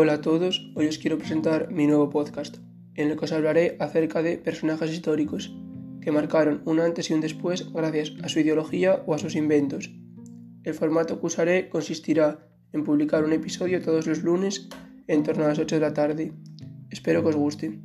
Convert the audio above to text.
Hola a todos, hoy os quiero presentar mi nuevo podcast, en el que os hablaré acerca de personajes históricos que marcaron un antes y un después gracias a su ideología o a sus inventos. El formato que usaré consistirá en publicar un episodio todos los lunes en torno a las 8 de la tarde. Espero que os guste.